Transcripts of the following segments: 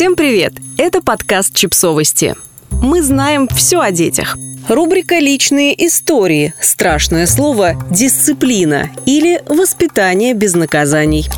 Всем привет! Это подкаст «Чипсовости». Мы знаем все о детях. Рубрика «Личные истории». Страшное слово «дисциплина» или «воспитание без наказаний».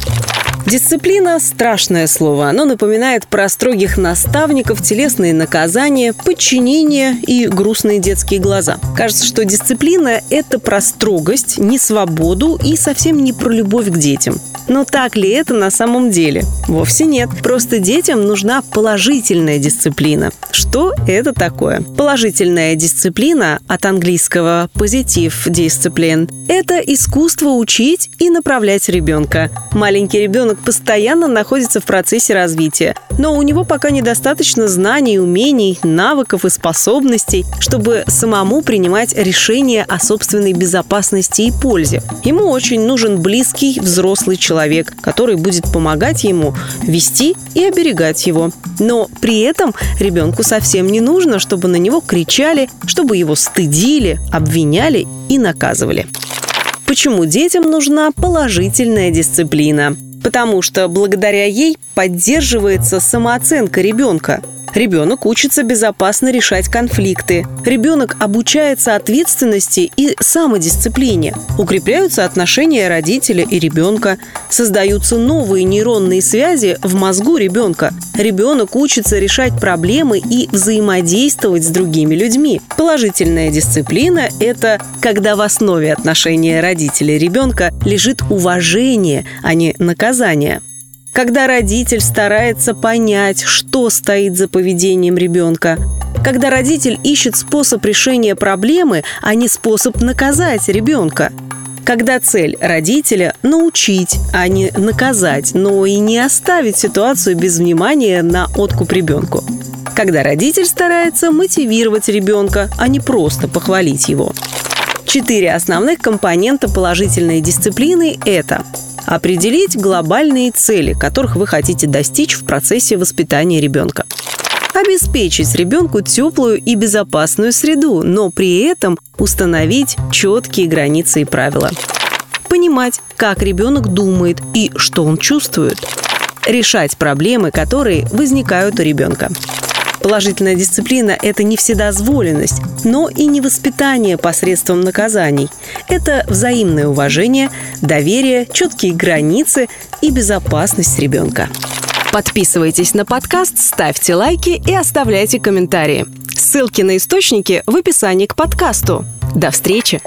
Дисциплина – страшное слово. Оно напоминает про строгих наставников, телесные наказания, подчинение и грустные детские глаза. Кажется, что дисциплина – это про строгость, не свободу и совсем не про любовь к детям. Но так ли это на самом деле? Вовсе нет. Просто детям нужна положительная дисциплина. Что это такое? Положительная дисциплина от английского «позитив дисциплин» – это искусство учить и направлять ребенка. Маленький ребенок постоянно находится в процессе развития, но у него пока недостаточно знаний, умений, навыков и способностей, чтобы самому принимать решения о собственной безопасности и пользе. Ему очень нужен близкий взрослый человек, который будет помогать ему вести и оберегать его. Но при этом ребенку совсем не нужно, чтобы на него кричали, чтобы его стыдили, обвиняли и наказывали. Почему детям нужна положительная дисциплина? Потому что благодаря ей поддерживается самооценка ребенка. Ребенок учится безопасно решать конфликты. Ребенок обучается ответственности и самодисциплине. Укрепляются отношения родителя и ребенка. Создаются новые нейронные связи в мозгу ребенка. Ребенок учится решать проблемы и взаимодействовать с другими людьми. Положительная дисциплина – это когда в основе отношения родителя и ребенка лежит уважение, а не наказание когда родитель старается понять, что стоит за поведением ребенка, когда родитель ищет способ решения проблемы, а не способ наказать ребенка, когда цель родителя – научить, а не наказать, но и не оставить ситуацию без внимания на откуп ребенку. Когда родитель старается мотивировать ребенка, а не просто похвалить его. Четыре основных компонента положительной дисциплины – это Определить глобальные цели, которых вы хотите достичь в процессе воспитания ребенка. Обеспечить ребенку теплую и безопасную среду, но при этом установить четкие границы и правила. Понимать, как ребенок думает и что он чувствует. Решать проблемы, которые возникают у ребенка. Положительная дисциплина – это не вседозволенность, но и не воспитание посредством наказаний. Это взаимное уважение, доверие, четкие границы и безопасность ребенка. Подписывайтесь на подкаст, ставьте лайки и оставляйте комментарии. Ссылки на источники в описании к подкасту. До встречи!